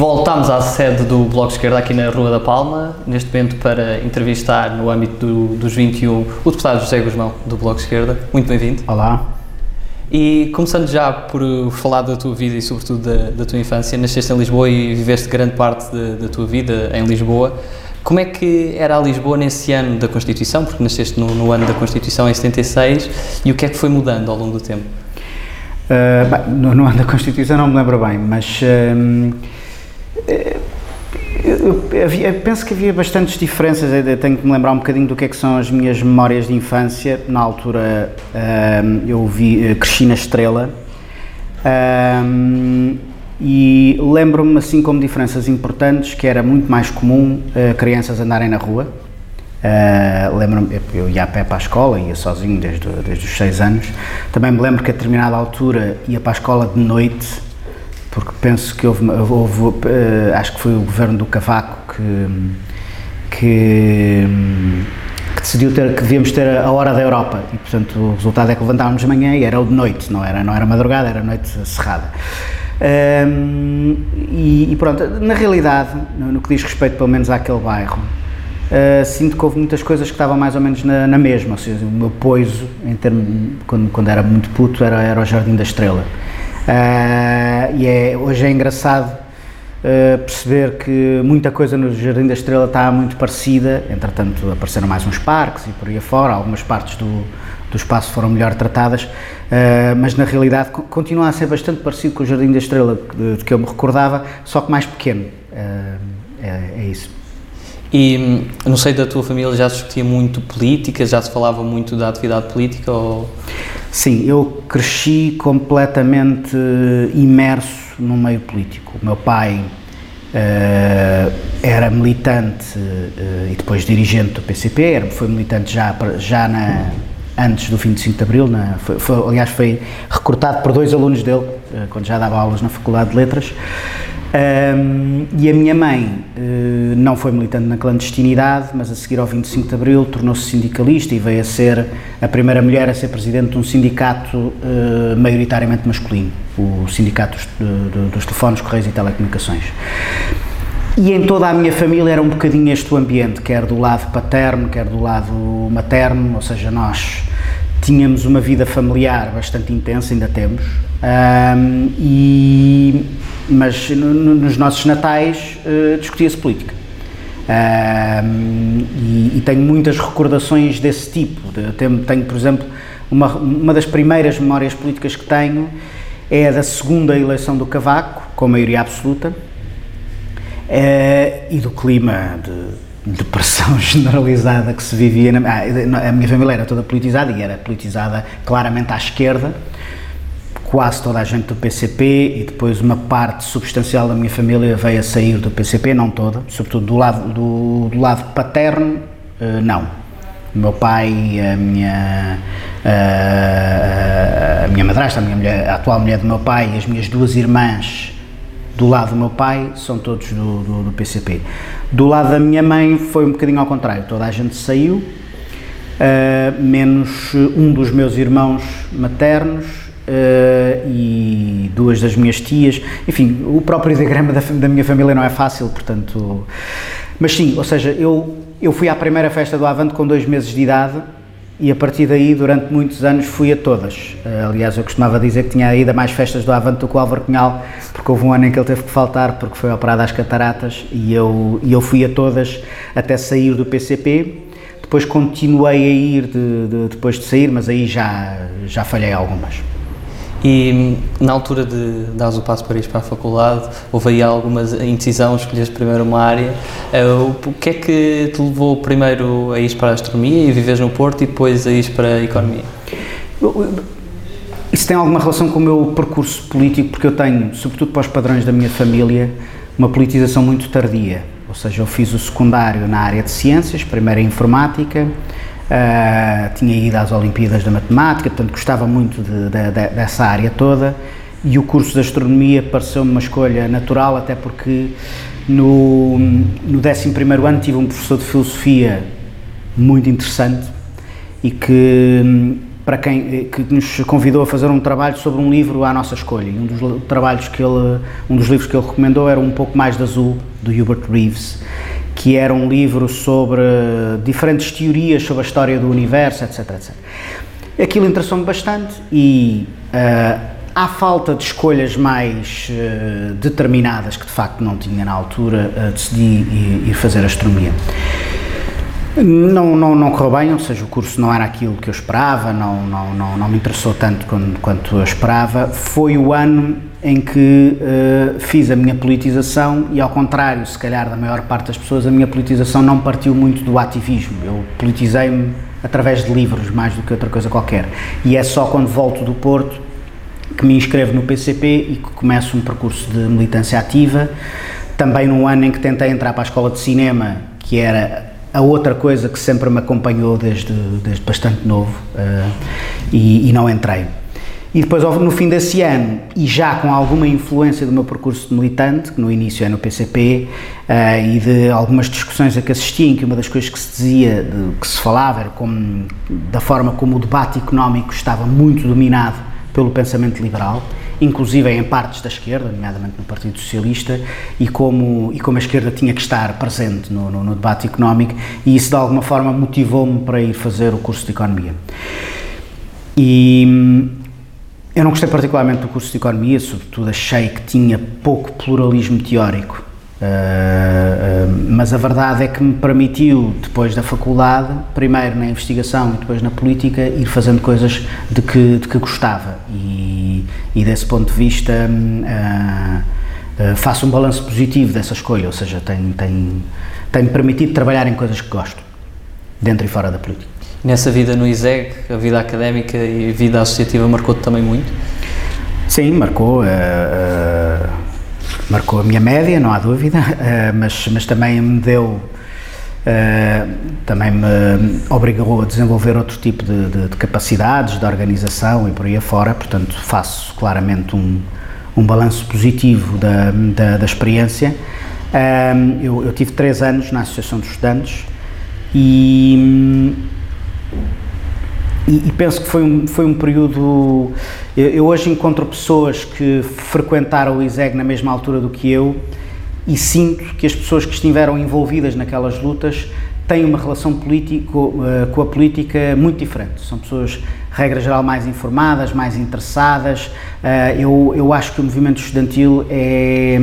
Voltamos à sede do Bloco Esquerda aqui na Rua da Palma, neste momento para entrevistar no âmbito do, dos 21 o deputado José Guzmão do Bloco Esquerda. Muito bem-vindo. Olá. E começando já por falar da tua vida e sobretudo da, da tua infância, nasceste em Lisboa e viveste grande parte da tua vida em Lisboa. Como é que era a Lisboa nesse ano da Constituição, porque nasceste no, no ano da Constituição em 76, e o que é que foi mudando ao longo do tempo? Uh, bem, no, no, ano da Constituição não me lembro bem, mas uh, eu, eu, eu, penso que havia bastantes diferenças. Eu tenho que me lembrar um bocadinho do que é que são as minhas memórias de infância. Na altura uh, eu vi, cresci na Estrela e lembro-me assim como diferenças importantes que era muito mais comum crianças andarem na rua Uh, lembro-me, eu ia a pé para a escola, ia sozinho desde, desde os 6 anos. Também me lembro que a determinada altura ia para a escola de noite, porque penso que houve, houve uh, acho que foi o governo do Cavaco que, que, que, decidiu ter, que devíamos ter a hora da Europa e, portanto, o resultado é que levantávamos de manhã e era o de noite, não era, não era madrugada, era noite cerrada. Um, e, e, pronto, na realidade, no, no que diz respeito pelo menos àquele bairro, Uh, sinto que houve muitas coisas que estavam mais ou menos na, na mesma, ou seja, o meu poiso, em termo, quando, quando era muito puto, era, era o Jardim da Estrela. Uh, e é, hoje é engraçado uh, perceber que muita coisa no Jardim da Estrela está muito parecida, entretanto apareceram mais uns parques e por aí afora, algumas partes do, do espaço foram melhor tratadas, mas na realidade continua a ser bastante parecido com o Jardim da Estrela de, de que eu me recordava, só que mais pequeno. É, é isso. E no seio da tua família já se discutia muito política, já se falava muito da atividade política? Ou... Sim, eu cresci completamente imerso no meio político. O meu pai uh, era militante uh, e depois dirigente do PCP, era, foi militante já, já na, antes do 25 de Abril, na, foi, foi, aliás foi recrutado por dois alunos dele, uh, quando já dava aulas na Faculdade de Letras. Um, e a minha mãe uh, não foi militante na clandestinidade, mas a seguir ao 25 de Abril tornou-se sindicalista e veio a ser a primeira mulher a ser presidente de um sindicato uh, maioritariamente masculino, o Sindicato dos, dos Telefones, Correios e Telecomunicações. E em toda a minha família era um bocadinho este o ambiente, quer do lado paterno, quer do lado materno, ou seja, nós tínhamos uma vida familiar bastante intensa, ainda temos, um, e, mas no, no, nos nossos natais uh, discutia-se política. Um, e, e, tenho muitas recordações desse tipo. De, tenho, tenho, por exemplo, uma, uma das primeiras memórias políticas que tenho é da segunda eleição do Cavaco, com maioria absoluta, uh, e do clima de de pressão generalizada que se vivia. Na, ah, a minha família era toda politizada e era politizada claramente à esquerda, quase toda a gente do PCP e depois uma parte substancial da minha família veio a sair do PCP, não toda, sobretudo do lado, do, do lado paterno, eh, não. O meu pai, a minha, a, a minha madrasta, a, minha mulher, a atual mulher do meu pai as minhas duas irmãs do lado do meu pai são todos do, do, do, PCP. Do lado da minha mãe foi um bocadinho ao contrário, toda a gente saiu, uh, menos um dos meus irmãos maternos uh, e duas das minhas tias. Enfim, o próprio diagrama da, da, minha família não é fácil, portanto. Mas sim, ou seja, eu, eu fui à primeira festa do Avante com dois meses de idade e a partir daí, durante muitos anos, fui a todas. Uh, aliás, eu costumava dizer que tinha ido a mais festas do Avante do que o Álvaro Cunhal, porque houve um ano em que ele teve que faltar porque foi operado às cataratas e eu, e eu fui a todas até sair do PCP. Depois continuei a ir de, de, depois de sair, mas aí já, já falhei algumas. E na altura de dar o passo para ir para a faculdade, houve aí alguma indecisão, escolheste primeiro uma área. Eh, o que é que te levou primeiro a ir para a astronomia e vives no Porto e depois a ir para a economia? Isso tem alguma relação com o meu percurso político, porque eu tenho, sobretudo para os padrões da minha família, uma politização muito tardia. Ou seja, eu fiz o secundário na área de ciências, primeiro em informática, Uh, tinha ido às Olimpíadas da Matemática, portanto gostava muito de, de, de, dessa área toda e o curso de Astronomia pareceu-me uma escolha natural, até porque no, no 11 ano tive um professor de Filosofia muito interessante e que para quem que nos convidou a fazer um trabalho sobre um livro à nossa escolha. E um dos trabalhos que ele, um dos livros que ele recomendou era um pouco mais de azul do Hubert Reeves, que era um livro sobre diferentes teorias sobre a história do universo, etc, etc. Aquilo interessou-me bastante e uh, à falta de escolhas mais uh, determinadas que de facto não tinha na altura, uh, decidi ir, ir fazer astronomia. Não, não, não correu bem, ou seja, o curso não era aquilo que eu esperava, não, não, não, não me interessou tanto quanto, quanto eu esperava. Foi o ano em que uh, fiz a minha politização e, ao contrário, se calhar, da maior parte das pessoas, a minha politização não partiu muito do ativismo. Eu politizei-me através de livros, mais do que outra coisa qualquer. E é só quando volto do Porto que me inscrevo no PCP e que começo um percurso de militância ativa. Também num ano em que tentei entrar para a escola de cinema, que era a outra coisa que sempre me acompanhou desde, desde bastante novo uh, e, e, não entrei. E depois, no fim desse ano, e já com alguma influência do meu percurso de militante, que no início é no PCP, uh, eh, e de algumas discussões a que assisti, em que uma das coisas que se dizia, de, que se falava, era como, da forma como o debate económico estava muito dominado pelo pensamento liberal, inclusive em partes da esquerda, nomeadamente no Partido Socialista, e como, e como a esquerda tinha que estar presente no, no, no debate económico, e isso de alguma forma motivou-me para ir fazer o curso de Economia. E hum, eu não gostei particularmente do curso de Economia, sobretudo achei que tinha pouco pluralismo teórico mas a verdade é que me permitiu, depois da faculdade, primeiro na investigação e depois na política, ir fazendo coisas de que, de que gostava. E, e desse ponto de vista, uh, faço um balanço positivo dessa escolha, ou seja, tem-me tem, tem permitido trabalhar em coisas que gosto, dentro e fora da política. Nessa vida no ISEG, a vida académica e a vida associativa marcou-te também muito? Sim, marcou marcou a minha média, não há dúvida, uh, mas, mas também me deu, uh, também me obrigou a desenvolver outro tipo de, de, de, capacidades, de organização e por aí afora, portanto faço claramente um, um balanço positivo da, da, da experiência. Uh, eu, eu tive três anos na Associação de Estudantes e e, e, penso que foi um, foi um período. Eu, eu, hoje encontro pessoas que frequentaram o ISEG na mesma altura do que eu e sinto que as pessoas que estiveram envolvidas naquelas lutas têm uma relação político, uh, com a política muito diferente. São pessoas, regra geral, mais informadas, mais interessadas. Uh, eu, eu acho que o movimento estudantil é.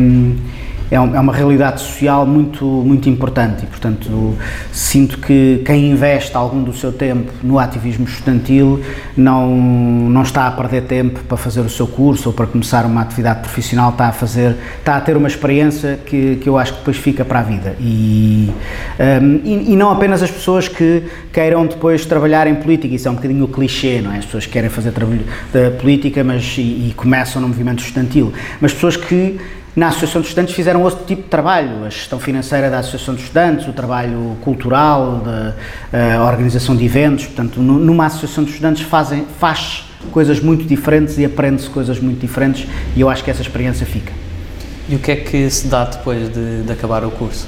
É, é uma realidade social muito, muito importante e, portanto, sinto que quem investe algum do seu tempo no ativismo estudantil não, não está a perder tempo para fazer o seu curso ou para começar uma atividade profissional, está a fazer, está a ter uma experiência que, que eu acho que depois fica para a vida e, um, e, e, não apenas as pessoas que queiram depois trabalhar em política, isso é um bocadinho o clichê, não é? As pessoas que querem fazer trabalho da política mas, e, e começam no movimento estudantil, mas pessoas que na Associação de Estudantes fizeram outro tipo de trabalho, a gestão financeira da Associação de Estudantes, o trabalho cultural, a organização de eventos, portanto, numa Associação de Estudantes fazem, faz coisas muito diferentes e aprende-se coisas muito diferentes e eu acho que essa experiência fica. E o que é que se dá depois de, de acabar o curso?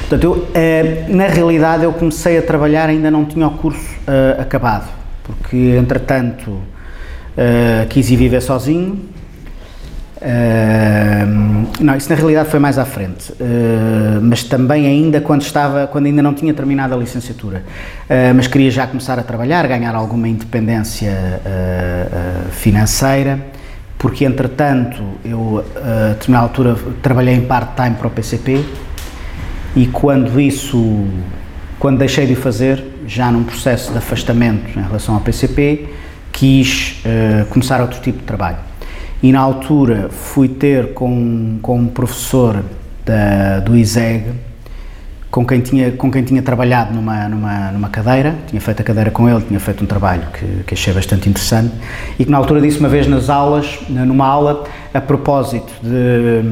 Portanto, eu, eh, na realidade eu comecei a trabalhar, ainda não tinha o curso eh, acabado, porque entretanto eh, quis ir viver sozinho, Não, isso na realidade foi mais à frente, uh, mas também ainda quando estava, quando ainda não tinha terminado a licenciatura, uh, mas queria já começar a trabalhar, ganhar alguma independência financeira, porque entretanto eu a determinada altura trabalhei em part-time para o PCP e quando isso, quando deixei de o fazer, já num processo de afastamento em relação ao PCP, quis começar outro tipo de trabalho e na altura fui ter com, com um professor da, do ISEG com quem tinha, com quem tinha trabalhado numa, numa, numa cadeira, tinha feito a cadeira com ele, tinha feito um trabalho que, que achei bastante interessante e que na altura disse uma vez nas aulas, numa aula, a propósito de,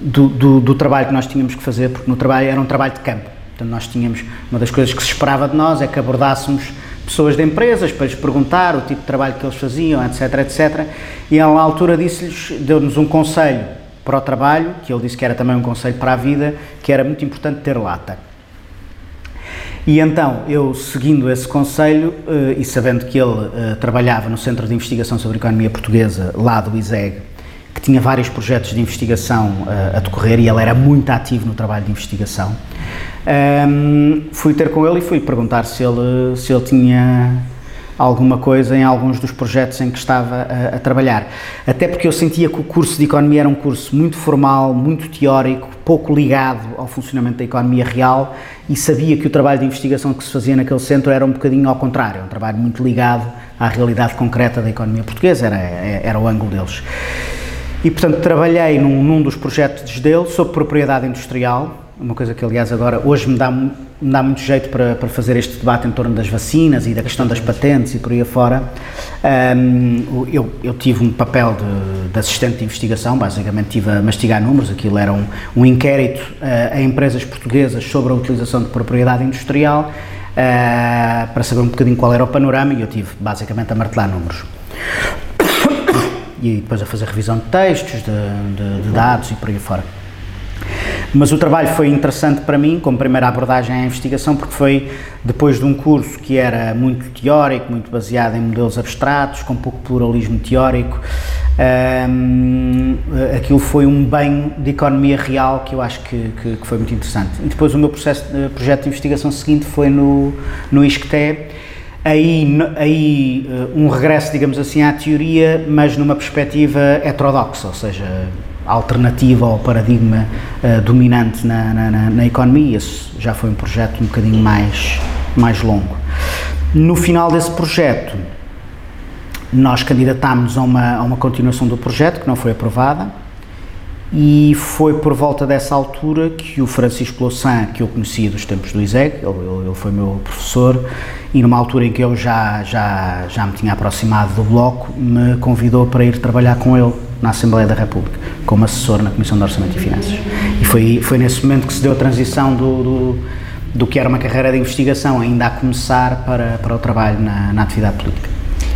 do, do, do trabalho que nós tínhamos que fazer, porque no trabalho era um trabalho de campo, portanto nós tínhamos, uma das coisas que se esperava de nós é que abordássemos pessoas de empresas para lhes perguntar o tipo de trabalho que eles faziam, etc, etc. E a altura disse-lhes, deu-nos um conselho para o trabalho, que ele disse que era também um conselho para a vida, que era muito importante ter lata. E então, eu seguindo esse conselho uh, e sabendo que ele uh, trabalhava no Centro de Investigação sobre Economia Portuguesa, lá do ISEG, tinha vários projetos de investigação uh, a decorrer e ele era muito ativo no trabalho de investigação, um, ehm, fui ter com ele e fui perguntar se ele, se ele tinha alguma coisa em alguns dos projetos em que estava a, a, trabalhar. Até porque eu sentia que o curso de Economia era um curso muito formal, muito teórico, pouco ligado ao funcionamento da economia real e sabia que o trabalho de investigação que se fazia naquele centro era um bocadinho ao contrário, um trabalho muito ligado à realidade concreta da economia portuguesa, era, era o ângulo deles. E, portanto, trabalhei num, num dos projetos dele sobre propriedade industrial, uma coisa que aliás agora hoje me dá, me dá muito jeito para, para fazer este debate em torno das vacinas e da questão das patentes e por aí afora. Um, eu, eu tive um papel de, de, assistente de investigação, basicamente estive a mastigar números, aquilo era um, um inquérito uh, a empresas portuguesas sobre a utilização de propriedade industrial uh, para saber um bocadinho qual era o panorama e eu tive basicamente a martelar números. E depois a fazer revisão de textos, de, de, de dados e por aí fora. Mas o trabalho foi interessante para mim, como primeira abordagem à investigação, porque foi depois de um curso que era muito teórico, muito baseado em modelos abstratos, com pouco pluralismo teórico. Um, aquilo foi um banho de economia real que eu acho que, que, que foi muito interessante. E depois o meu processo, projeto de investigação seguinte foi no, no ISCTE, aí, aí um regresso, digamos assim, à teoria, mas numa perspectiva heterodoxa, ou seja, alternativa ao paradigma uh, dominante na, na, na, economia. Esse já foi um projeto um bocadinho mais, mais longo. No final desse projeto, nós candidatámos a uma, a uma continuação do projeto que não foi aprovada e foi por volta dessa altura que o Francisco Louçã, que eu conhecia dos tempos do ISEG, ele, ele, foi meu professor, e numa altura em que eu já, já, já me tinha aproximado do Bloco, me convidou para ir trabalhar com ele na Assembleia da República, como assessor na Comissão de Orçamento e Finanças. E foi, foi nesse momento que se deu a transição do, do, do que era uma carreira de investigação, ainda a começar, para, para o trabalho na, na atividade política.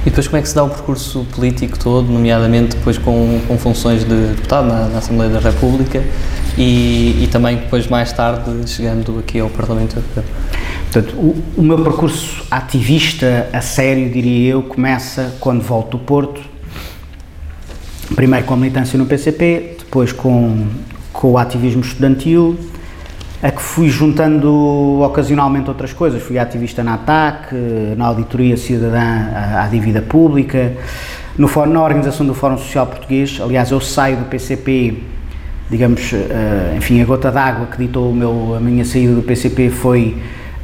E depois como é que se dá o percurso político todo, nomeadamente depois com, com funções de deputado na, na Assembleia da República e, e, também depois mais tarde chegando aqui ao Parlamento Europeu? Portanto, o, o meu percurso ativista a sério, diria eu, começa quando volto do Porto, primeiro com a militância no PCP, depois com, com o ativismo estudantil, a que fui juntando ocasionalmente outras coisas. Fui ativista na ATAC, na Auditoria Cidadã à, Dívida Pública, no, na organização do Fórum Social Português. Aliás, eu saio do PCP, digamos, uh, enfim, a gota d'água que ditou meu, a minha saída do PCP foi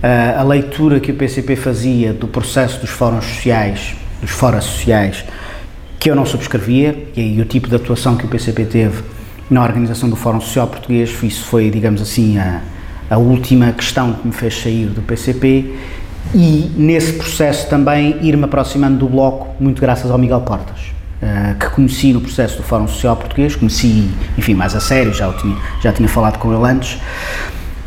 uh, a leitura que o PCP fazia do processo dos fóruns sociais, dos fóruns sociais, que eu não subscrevia, e aí o tipo de atuação que o PCP teve na organização do Fórum Social Português, isso foi, digamos assim, a, a última questão que me fez sair do PCP e nesse processo também ir-me aproximando do Bloco, muito graças ao Miguel Portas, uh, que conheci no processo do Fórum Social Português, conheci, enfim, mais a sério, já, tinha, já tinha falado com ele antes,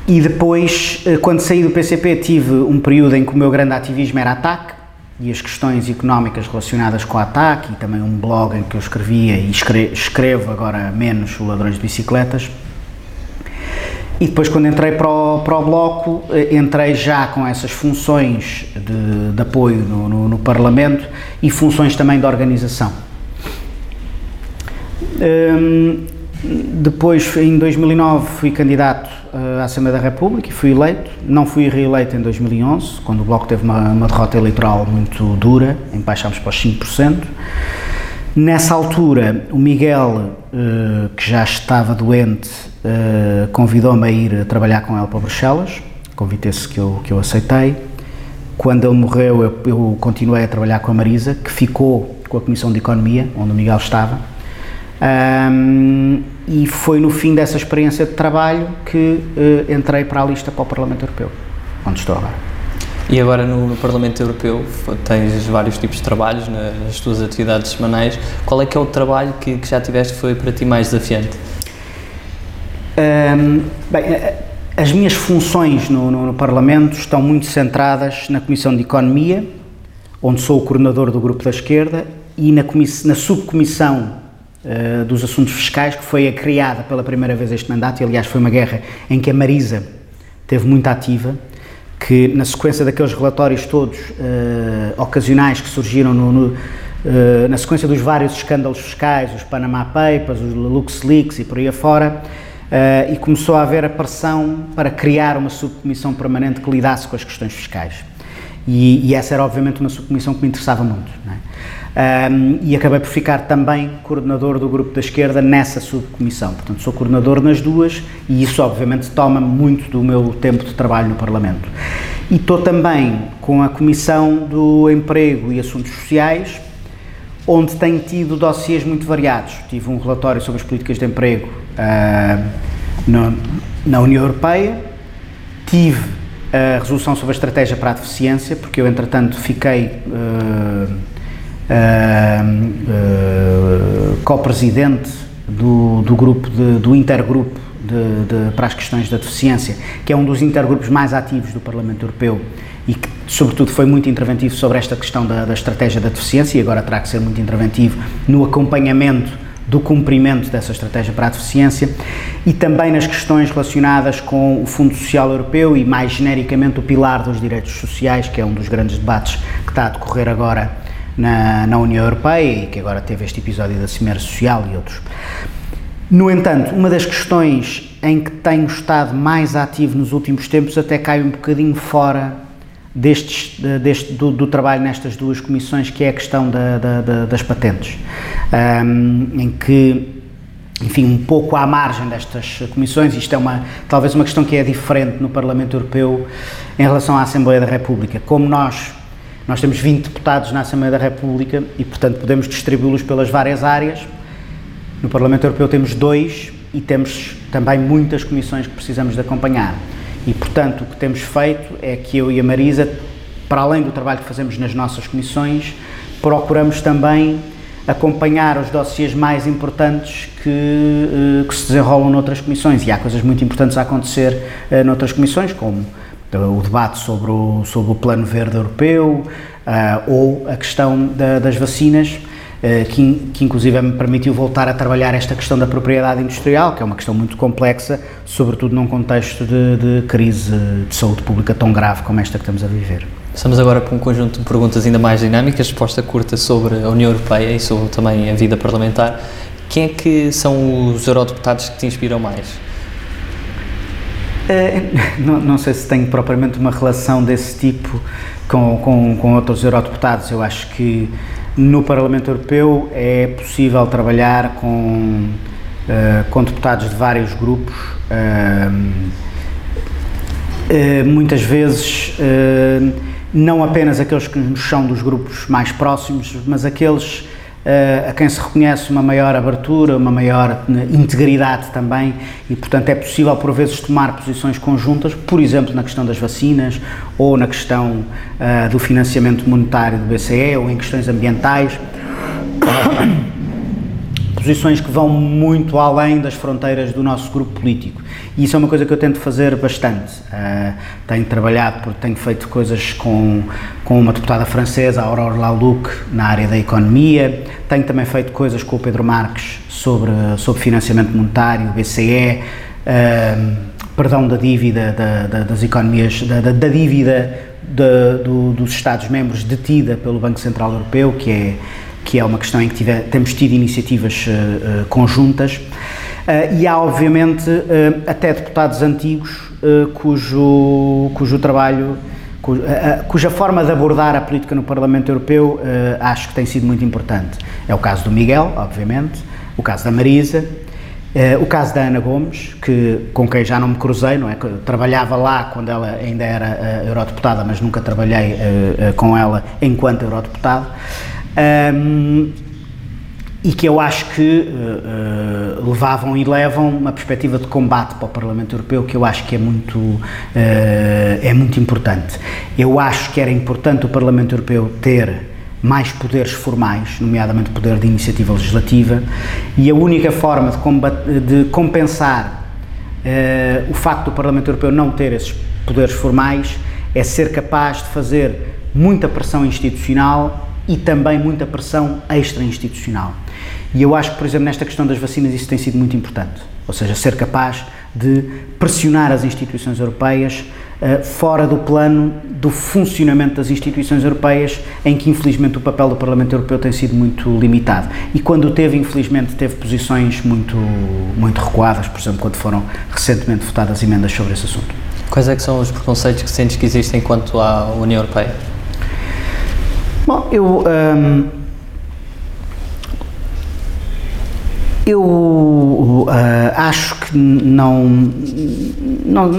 e depois, uh, quando saí do PCP, tive um período em que o meu grande ativismo era ataque, e as questões económicas relacionadas com o ataque e também um blog em que eu escrevia e escrevo agora menos o Ladrões de Bicicletas. E depois quando entrei para o, para o Bloco, eh, entrei já com essas funções de, de apoio no, no, no, Parlamento e funções também de organização. Hum, depois, em 2009, fui candidato à Assembleia da República e fui eleito. Não fui reeleito em 2011, quando o Bloco teve uma, uma derrota eleitoral muito dura, em baixámos para os 5%. Nessa altura, o Miguel, uh, que já estava doente, uh, convidou-me a ir trabalhar com ele para Bruxelas, convite esse que eu, que eu aceitei. Quando ele morreu, eu, eu continuei a trabalhar com a Marisa, que ficou com a Comissão de Economia, onde o Miguel estava um, e foi no fim dessa experiência de trabalho que uh, entrei para a lista para o Parlamento Europeu, onde estou agora. E agora no, no Parlamento Europeu tens vários tipos de trabalhos nas tuas atividades semanais. Qual é que é o trabalho que, que já tiveste que foi para ti mais desafiante? Um, bem, as minhas funções no, no, no, Parlamento estão muito centradas na Comissão de Economia, onde sou o coordenador do Grupo da Esquerda, e na, na subcomissão uh, dos assuntos fiscais, que foi criada pela primeira vez este mandato, e aliás foi uma guerra em que a Marisa teve muito ativa, que na sequência daqueles relatórios todos uh, ocasionais que surgiram no, no, uh, na sequência dos vários escândalos fiscais, os Panama Papers, os LuxLeaks e por aí afora, uh, e começou a haver a pressão para criar uma subcomissão permanente que lidasse com as questões fiscais. E, e essa era obviamente uma subcomissão que me interessava muito. Um, e acabei por ficar também coordenador do grupo da esquerda nessa subcomissão. Portanto, sou coordenador nas duas e isso, obviamente, toma muito do meu tempo de trabalho no Parlamento. E estou também com a Comissão do Emprego e Assuntos Sociais, onde tenho tido dossiês muito variados. Tive um relatório sobre as políticas de emprego uh, no, na União Europeia, tive a resolução sobre a estratégia para a deficiência, porque eu, entretanto, fiquei. Uh, uh, co-presidente do, do grupo, de, do intergrupo de, de, para as questões da deficiência, que é um dos intergrupos mais ativos do Parlamento Europeu e que, sobretudo, foi muito interventivo sobre esta questão da, da estratégia da deficiência e agora terá que ser muito interventivo no acompanhamento do cumprimento dessa estratégia para a deficiência e também nas questões relacionadas com o Fundo Social Europeu e, mais genericamente, o pilar dos direitos sociais, que é um dos grandes debates que está a decorrer agora na, na União Europeia e que agora teve este episódio da Cimeira Social e outros. No entanto, uma das questões em que tenho estado mais ativo nos últimos tempos até cai um bocadinho fora destes, deste, do, do, trabalho nestas duas comissões, que é a questão da, da, da, das patentes, um, em que, enfim, um pouco à margem destas comissões, isto é uma, talvez uma questão que é diferente no Parlamento Europeu em relação à Assembleia da República. Como nós nós temos 20 deputados na Assembleia da República e, portanto, podemos distribuí-los pelas várias áreas. No Parlamento Europeu temos dois e temos também muitas comissões que precisamos de acompanhar. E, portanto, o que temos feito é que eu e a Marisa, para além do trabalho que fazemos nas nossas comissões, procuramos também acompanhar os dossiês mais importantes que, eh, que se desenrolam noutras comissões. E há coisas muito importantes a acontecer uh, noutras comissões, como o debate sobre o, sobre o Plano Verde Europeu uh, ou a questão da, das vacinas, uh, que, que inclusive me permitiu voltar a trabalhar esta questão da propriedade industrial, que é uma questão muito complexa, sobretudo num contexto de, de crise de saúde pública tão grave como esta que estamos a viver. Estamos agora para um conjunto de perguntas ainda mais dinâmicas, resposta curta sobre a União Europeia e sobre também a vida parlamentar. Quem é que são os eurodeputados que te inspiram mais? Eh, não, não, sei se tenho propriamente uma relação desse tipo com, com, com outros eurodeputados. Eu acho que no Parlamento Europeu é possível trabalhar com, uh, com deputados de vários grupos. Uh, muitas vezes, não apenas aqueles que nos são dos grupos mais próximos, mas aqueles a quem se reconhece uma maior abertura, uma maior né, integridade também e, portanto, é possível por vezes tomar posições conjuntas, por exemplo, na questão das vacinas ou na questão uh, do financiamento monetário do BCE ou em questões ambientais. Posições que vão muito além das fronteiras do nosso grupo político. E isso é uma coisa que eu tento fazer bastante. Uh, tenho trabalhado, porque tenho feito coisas com, com uma deputada francesa, Aurore Laluc, na área da economia. Tenho também feito coisas com o Pedro Marques sobre, sobre financiamento monetário, BCE, uh, perdão da dívida da, da, das economias, da, da dívida do, dos Estados-membros detida pelo Banco Central Europeu, que é, que é uma questão em que tive, temos tido iniciativas uh, conjuntas. Uh, e há, obviamente, uh, até deputados antigos uh, cujo, cujo trabalho, cujo, cuja forma de abordar a política no Parlamento Europeu acho que tem sido muito importante. É o caso do Miguel, obviamente, o caso da Marisa, o caso da Ana Gomes, que, com quem já não me cruzei, não é? Trabalhava lá quando ela ainda era eurodeputada, mas nunca trabalhei com ela enquanto eurodeputada. Um, e que eu acho que uh, uh, levavam e levam uma perspectiva de combate para o Parlamento Europeu que eu acho que é muito, uh, é muito importante. Eu acho que era importante o Parlamento Europeu ter mais poderes formais, nomeadamente poder de iniciativa legislativa, e a única forma de, combater, de compensar o facto do Parlamento Europeu não ter esses poderes formais é ser capaz de fazer muita pressão institucional e também muita pressão extra-institucional. E eu acho que, por exemplo, nesta questão das vacinas isso tem sido muito importante, ou seja, ser capaz de pressionar as instituições europeias uh, fora do plano do funcionamento das instituições europeias, em que infelizmente o papel do Parlamento Europeu tem sido muito limitado. E quando teve, infelizmente, teve posições muito, muito recuadas, por exemplo, quando foram recentemente votadas emendas sobre esse assunto. Quais é que são os preconceitos que sentes que existem quanto à União Europeia? Bom, eu. Eu uh, acho que não, não,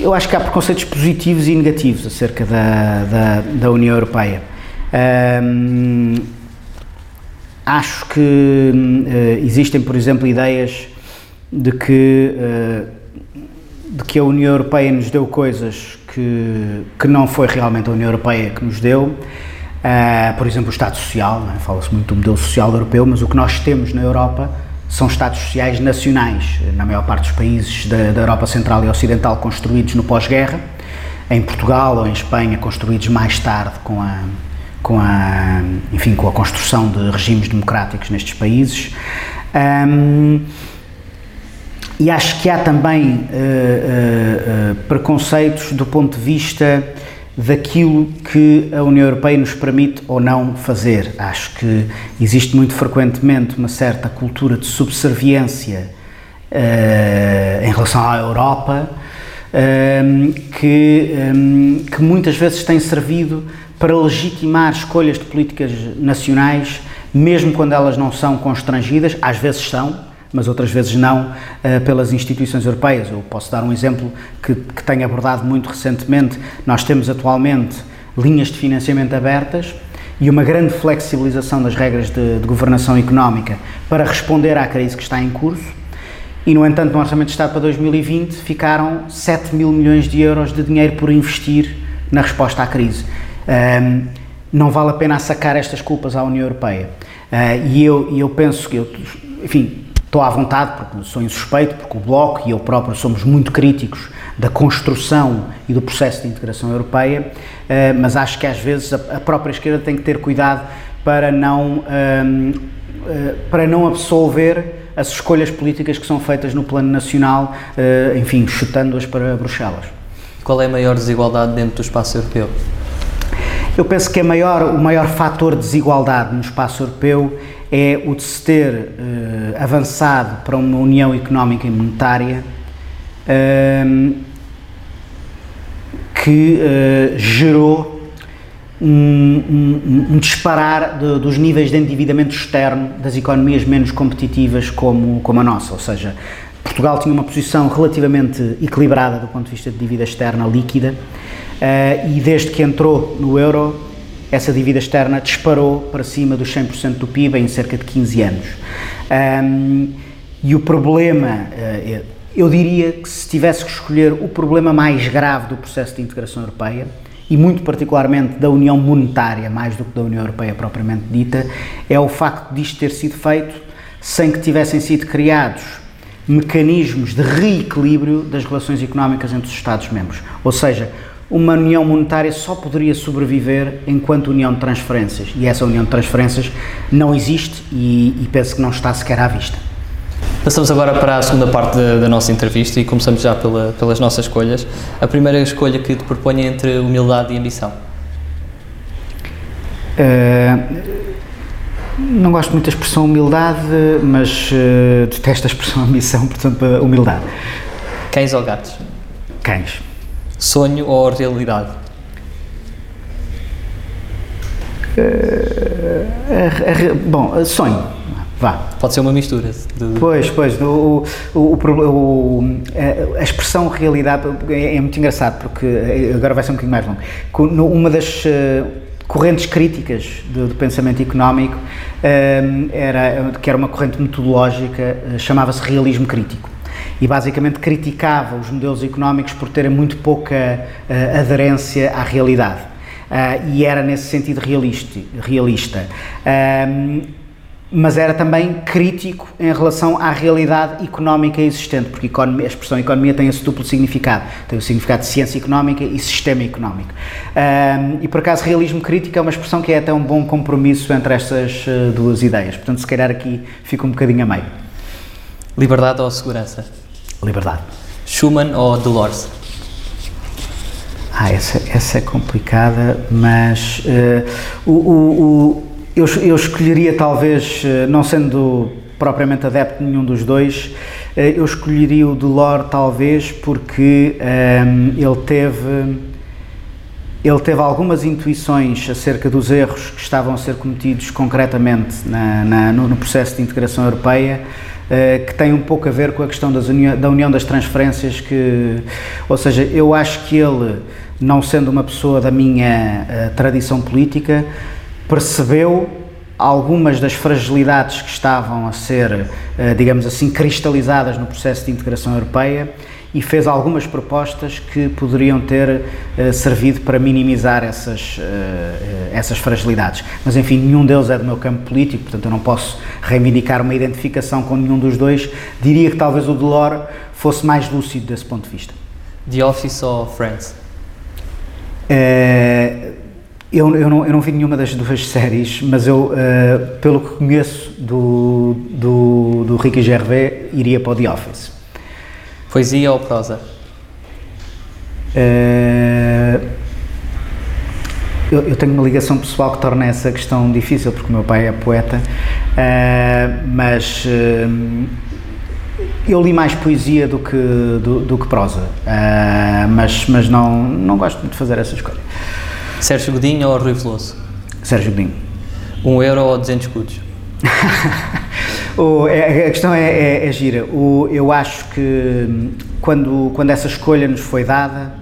Eu acho que há preconceitos positivos e negativos acerca da, da, da União Europeia. Um, acho que uh, existem, por exemplo, ideias de que, uh, de que a União Europeia nos deu coisas que, que não foi realmente a União Europeia que nos deu. Uh, por exemplo, o Estado Social, é? fala-se muito do modelo social europeu, mas o que nós temos na Europa são Estados sociais nacionais, na maior parte dos países da, da Europa Central e Ocidental construídos no pós-guerra, em Portugal ou em Espanha construídos mais tarde com a, com a, enfim, com a construção de regimes democráticos nestes países. Um, e acho que há também uh, uh, preconceitos do ponto de vista daquilo que a União Europeia nos permite ou não fazer. Acho que existe muito frequentemente uma certa cultura de subserviência uh, em relação à Europa uh, que, um, que muitas vezes tem servido para legitimar escolhas de políticas nacionais, mesmo quando elas não são constrangidas, às vezes são, mas outras vezes não, uh, pelas instituições europeias. Eu posso dar um exemplo que, que tenho abordado muito recentemente. Nós temos atualmente linhas de financiamento abertas e uma grande flexibilização das regras de, de governação económica para responder à crise que está em curso. E, no entanto, no Orçamento de Estado para 2020 ficaram 7 mil milhões de euros de dinheiro por investir na resposta à crise. Um, não vale a pena sacar estas culpas à União Europeia. Uh, e eu, eu penso que, eu, enfim, Estou à vontade, porque sou insuspeito, porque o Bloco e eu próprio somos muito críticos da construção e do processo de integração europeia, eh, mas acho que às vezes a própria esquerda tem que ter cuidado para não, ehm, eh, para não absolver as escolhas políticas que são feitas no plano nacional, eh, enfim, chutando-as para Bruxelas. Qual é a maior desigualdade dentro do espaço europeu? Eu penso que maior, o maior fator de desigualdade no espaço europeu é o de se ter uh, avançado para uma união económica e monetária uh, que uh, gerou um, um, um disparar de, dos níveis de endividamento externo das economias menos competitivas como, como a nossa, ou seja, Portugal tinha uma posição relativamente equilibrada do ponto de vista de dívida externa líquida e desde que entrou no euro essa dívida externa disparou para cima dos 100% do PIB em cerca de 15 anos. Um, e o problema, eh, eu diria que se tivesse que escolher o problema mais grave do processo de integração europeia, e muito particularmente da União Monetária, mais do que da União Europeia propriamente dita, é o facto disto ter sido feito sem que tivessem sido criados mecanismos de reequilíbrio das relações económicas entre os Estados-membros. Ou seja, uma união monetária só poderia sobreviver enquanto união de transferências. E essa união de transferências não existe e, e penso que não está sequer à vista. Passamos agora para a segunda parte da, da nossa entrevista e começamos já pela, pelas nossas escolhas. A primeira escolha que te propõe entre humildade e ambição? Uh, não gosto muito da expressão humildade, mas uh, detesto a expressão ambição, portanto, humildade. Cães ou gatos? Cães. Sonho ou realidade? Uh, bom, sonho. Vá. Pode ser uma mistura. De... Pois, pois. O, o, o, a expressão realidade é, é, muito engraçado, porque agora vai ser um bocadinho mais longo. Uma das uh, correntes críticas do, do pensamento económico uh, era, que era uma corrente metodológica, chamava-se realismo crítico e basicamente criticava os modelos económicos por terem muito pouca uh, aderência à realidade. Uh, e era nesse sentido realista. realista. Uh, mas era também crítico em relação à realidade económica existente, porque a expressão economia tem esse duplo significado, tem o significado de ciência económica e sistema económico. Um, e por acaso, realismo crítico é uma expressão que é até um bom compromisso entre estas uh, duas ideias, portanto, se calhar aqui fica um bocadinho a meio. Liberdade ou segurança? Liberdade. Schumann ou Delors? Ah, essa, essa é complicada, mas uh, o, o, o, eu, eu escolheria talvez, uh, não sendo propriamente adepto de nenhum dos dois, uh, eu escolheria o Delors talvez porque um, ele teve ele teve algumas intuições acerca dos erros que estavam a ser cometidos concretamente na, na, no, no, processo de integração europeia, que tem um pouco a ver com a questão união, da união das transferências, que, ou seja, eu acho que ele, não sendo uma pessoa da minha uh, tradição política, percebeu algumas das fragilidades que estavam a ser, uh, digamos assim, cristalizadas no processo de integração europeia e fez algumas propostas que poderiam ter uh, servido para minimizar essas, uh, essas fragilidades. Mas, enfim, nenhum deles é do meu campo político, portanto, eu não posso reivindicar uma identificação com nenhum dos dois. Diria que talvez o Delors fosse mais lúcido desse ponto de vista. The Office ou Friends? Eu, eu, não, eu não vi nenhuma das duas séries, mas eu, pelo que conheço do, do, do Ricky Gervais, iria para o The Office. Poesia ou prosa? Uh, eu, eu, tenho uma ligação pessoal que torna essa questão difícil, porque o meu pai é poeta, uh, mas uh, eu li mais poesia do que, do, do que prosa, mas, mas não, não gosto muito de fazer essa escolha. Sérgio Godinho ou Rui Veloso? Sérgio Godinho. Um euro ou 200 escudos? o, é, a questão é, é, é, gira. O, eu acho que hum, quando, quando essa escolha nos foi dada,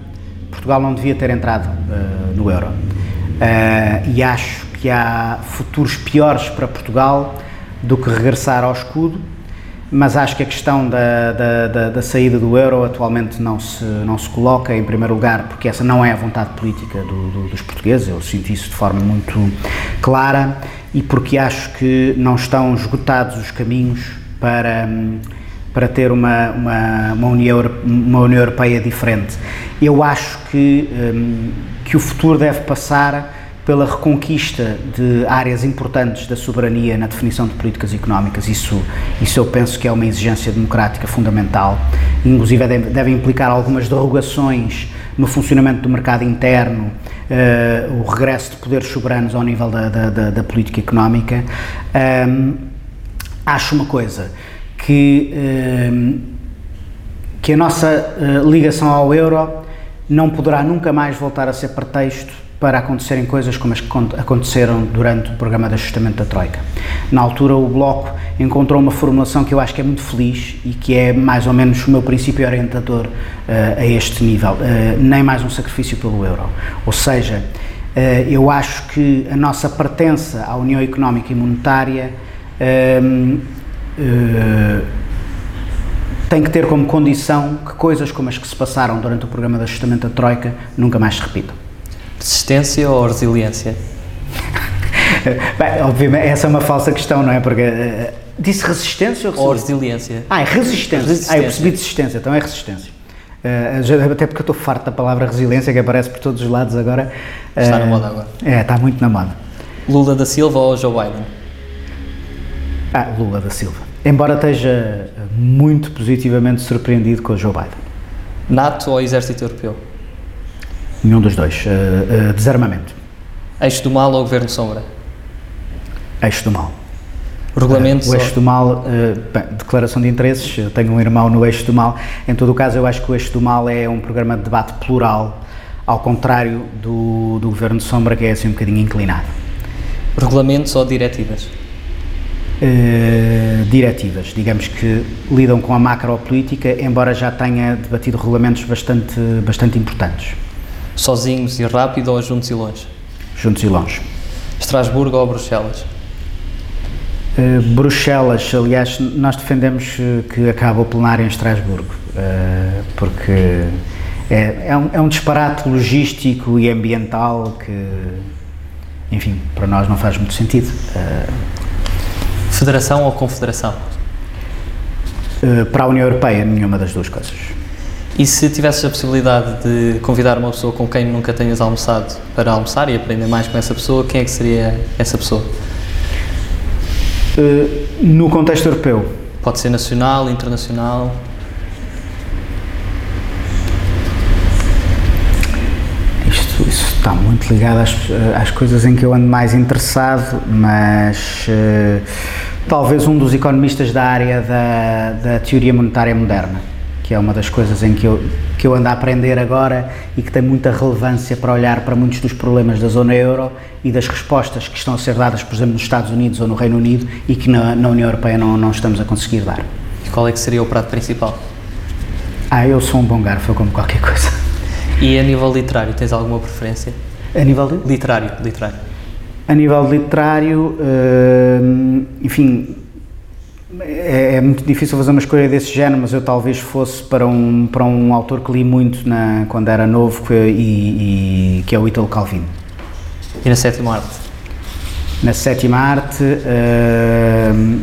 Portugal não devia ter entrado uh, no euro. Uh, e acho que há futuros piores para Portugal do que regressar ao escudo mas acho que a questão da, da, da, da, saída do euro atualmente não se, não se coloca em primeiro lugar, porque essa não é a vontade política do, do, dos portugueses, eu sinto isso de forma muito clara, e porque acho que não estão esgotados os caminhos para, para ter uma, uma, uma, União, uma União Europeia diferente. Eu acho que, um, que o futuro deve passar pela reconquista de áreas importantes da soberania na definição de políticas económicas. Isso, isso eu penso que é uma exigência democrática fundamental. Inclusive deve, deve implicar algumas derrogações no funcionamento do mercado interno, uh, o regresso de poderes soberanos ao nível da, da, da, da política económica. Um, acho uma coisa, que, um, que a nossa uh, ligação ao euro não poderá nunca mais voltar a ser pretexto para acontecerem coisas como as que aconteceram durante o programa de ajustamento da Troika. Na altura, o Bloco encontrou uma formulação que eu acho que é muito feliz e que é mais ou menos o meu princípio orientador uh, a este nível, uh, nem mais um sacrifício pelo euro. Ou seja, uh, eu acho que a nossa pertença à União Económica e Monetária ehm, tem que ter como condição que coisas como as que se passaram durante o programa de ajustamento da Troika nunca mais se repitam. Resistência ou resiliência? Bem, obviamente, essa é uma falsa questão, não é? Porque uh, disse resistência ou resiliência? Ou resiliência. Ah, é resistência. resistência. Ah, eu percebi desistência, então é resistência. Uh, até porque eu estou farto da palavra resiliência que aparece por todos os lados agora. Uh, está na moda agora. É, está muito na moda. Lula da Silva ou Joe Biden? Ah, Lula da Silva. Embora esteja muito positivamente surpreendido com o Joe Biden. NATO ou Exército Europeu? Nenhum dos dois. Uh, uh, desarmamento. Eixo do mal ou governo sombra? Eixo do mal. Regulamentos? Uh, o eixo do mal, bem, declaração de interesses, eu tenho um irmão no eixo do mal. Em todo o caso, eu acho que o eixo do mal é um programa de debate plural, ao contrário do, do governo de sombra, que é assim um bocadinho inclinado. Regulamentos ou diretivas? Uh, diretivas, digamos que lidam com a macropolítica, embora já tenha debatido regulamentos bastante, bastante importantes. Sozinhos e rápido ou juntos e longe? Juntos e longe. Estrasburgo ou Bruxelas? Uh, Bruxelas, aliás, nós defendemos eh, que acabe o plenário em Estrasburgo, uh, porque é, é, um, é um disparate logístico e ambiental que, enfim, para nós não faz muito sentido. Uh, Federação ou confederação? para a União Europeia, nenhuma das duas coisas. E se tivesses a possibilidade de convidar uma pessoa com quem nunca tenhas almoçado para almoçar e aprender mais com essa pessoa, quem é que seria essa pessoa? Uh, no contexto europeu? Pode ser nacional, internacional. Está muito ligado às, às coisas em que eu ando mais interessado, mas uh, talvez um dos economistas da área da, da teoria monetária moderna, que é uma das coisas em que eu, que eu ando a aprender agora e que tem muita relevância para olhar para muitos dos problemas da zona euro e das respostas que estão a ser dadas, por exemplo, nos Estados Unidos ou no Reino Unido e que na, na União Europeia não, não estamos a conseguir dar. E qual é que seria o prato principal? Ah, eu sou um bom garfo, eu como qualquer coisa. E a nível literário, tens alguma preferência? A nível de? Literário, literário. A nível literário, uh, enfim, é, é, muito difícil fazer uma escolha desse género, mas eu talvez fosse para um, para um autor que li muito na, quando era novo, que, e, e, que é o Italo Calvino. E na sétima arte? Na sétima arte, uh,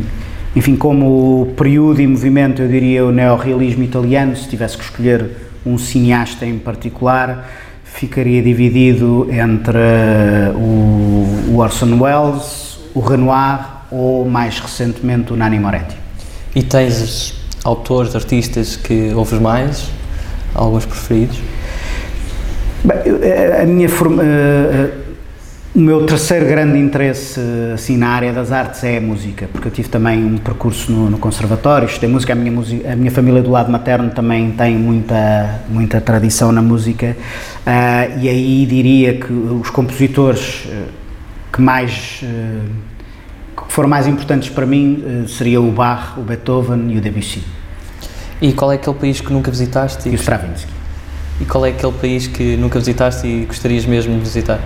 enfim, como período e movimento, eu diria o neorrealismo italiano, se tivesse que escolher um cineasta em particular, ficaria dividido entre o, o Orson Welles, o Renoir ou mais recentemente o Nani Moretti. E tens autores, artistas que ouves mais? Alguns preferidos? Bem, a minha forma, uh, o meu terceiro grande interesse assim, na área das artes é a música, porque eu tive também um percurso no, no conservatório, estudei música a, minha, a minha família do lado materno também tem muita, muita tradição na música, uh, e aí diria que os compositores que mais que foram mais importantes para mim uh, seria o Bach, o Beethoven e o Debussy. E qual é aquele país que nunca visitaste? E, e o Stravinsky. E qual é aquele país que nunca visitaste e gostarias mesmo de visitar?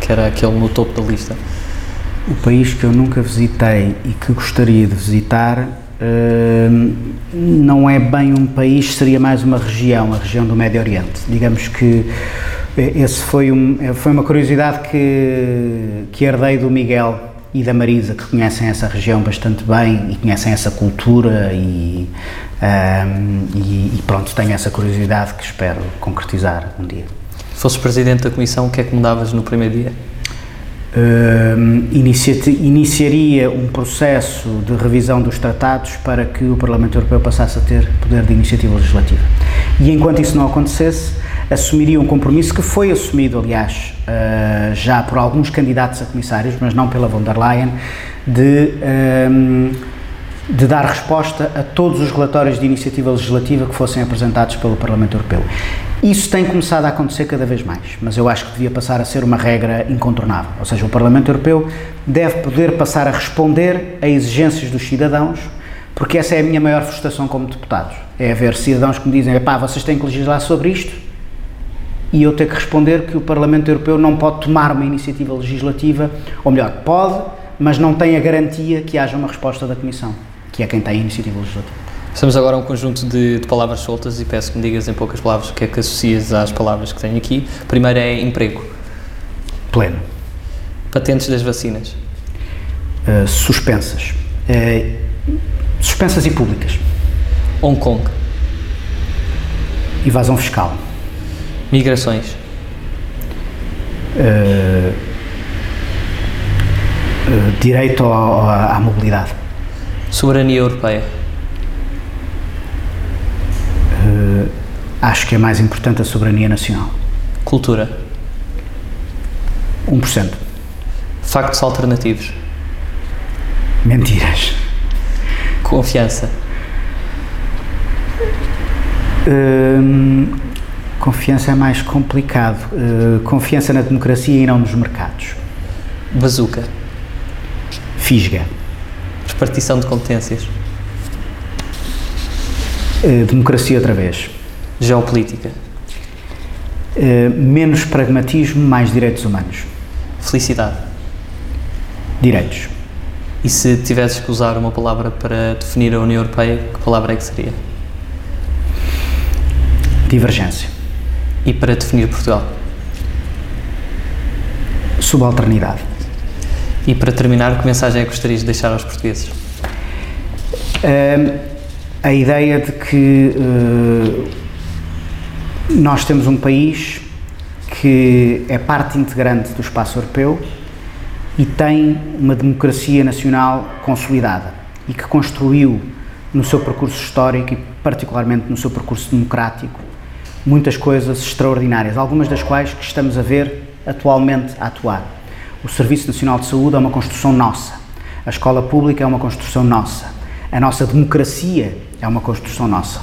Que era aquele no topo da lista. O país que eu nunca visitei e que gostaria de visitar uh, não é bem um país, seria mais uma região, a região do Médio Oriente. Digamos que eh, esse foi, um, foi uma curiosidade que, que herdei do Miguel, e da Marisa, que conhecem essa região bastante bem e conhecem essa cultura e, um, e, e, pronto, tenho essa curiosidade que espero concretizar um dia. Se fosses Presidente da Comissão, o que é que mudavas no primeiro dia? Um, iniciaria um processo de revisão dos tratados para que o Parlamento Europeu passasse a ter poder de iniciativa legislativa. E enquanto isso não acontecesse, assumiria um compromisso que foi assumido, aliás, uh, já por alguns candidatos a comissários, mas não pela von der Leyen, de, um, de dar resposta a todos os relatórios de iniciativa legislativa que fossem apresentados pelo Parlamento Europeu. Isso tem começado a acontecer cada vez mais, mas eu acho que devia passar a ser uma regra incontornável. Ou seja, o Parlamento Europeu deve poder passar a responder a exigências dos cidadãos, porque essa é a minha maior frustração como deputado. É haver cidadãos que me dizem, pá, vocês têm que legislar sobre isto, e eu ter que responder que o Parlamento Europeu não pode tomar uma iniciativa legislativa, ou melhor, pode, mas não tem a garantia que haja uma resposta da Comissão, que é quem tem a iniciativa legislativa. Estamos agora a um conjunto de, de, palavras soltas e peço que me digas em poucas palavras o que é que associas às palavras que tenho aqui. Primeiro é emprego. Pleno. Patentes das vacinas. Uh, suspensas. Uh, suspensas e públicas. Hong Kong. Evasão fiscal. Migrações. Uh, uh, direito à, à mobilidade. Soberania europeia. Uh, acho que é mais importante a soberania nacional. Cultura. 1%. Factos alternativos. Mentiras. Confiança. Uh, Confiança é mais complicado. Uh, confiança na democracia e não nos mercados. Bazuca. Fisga. Repartição de competências. Uh, democracia outra vez. Geopolítica. Uh, menos pragmatismo, mais direitos humanos. Felicidade. Direitos. E se tivesses que usar uma palavra para definir a União Europeia, que palavra é que seria? Divergência. E para definir Portugal? Subalternidade. E para terminar, que mensagem é que gostarias de deixar aos portugueses? A ideia de que uh, nós temos um país que é parte integrante do espaço europeu e tem uma democracia nacional consolidada e que construiu no seu percurso histórico e particularmente no seu percurso democrático muitas coisas extraordinárias, algumas das quais que estamos a ver atualmente a atuar. O Serviço Nacional de Saúde é uma construção nossa. A escola pública é uma construção nossa. A nossa democracia é uma construção nossa.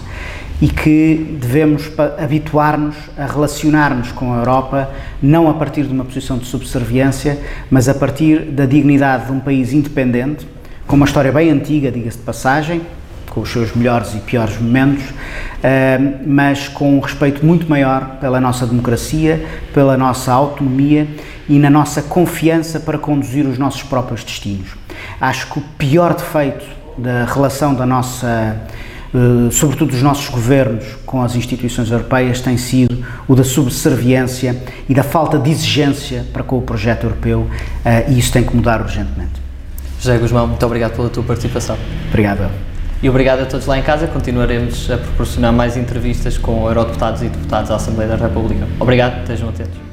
E que devemos habituar-nos a relacionar-nos com a Europa não a partir de uma posição de subserviência, mas a partir da dignidade de um país independente, com uma história bem antiga, diga-se de passagem, com os seus melhores e piores momentos, mas com um respeito muito maior pela nossa democracia, pela nossa autonomia e na nossa confiança para conduzir os nossos próprios destinos. Acho que o pior defeito da relação da nossa, eh, sobretudo dos nossos governos com as instituições europeias, tem sido o da subserviência e da falta de exigência para com o projeto europeu eh, e isso tem que mudar urgentemente. José Guzmão, muito obrigado pela tua participação. Obrigado. E obrigado a todos lá em casa. Continuaremos a proporcionar mais entrevistas com eurodeputados e deputados da Assembleia da República. Obrigado, estejam atentos.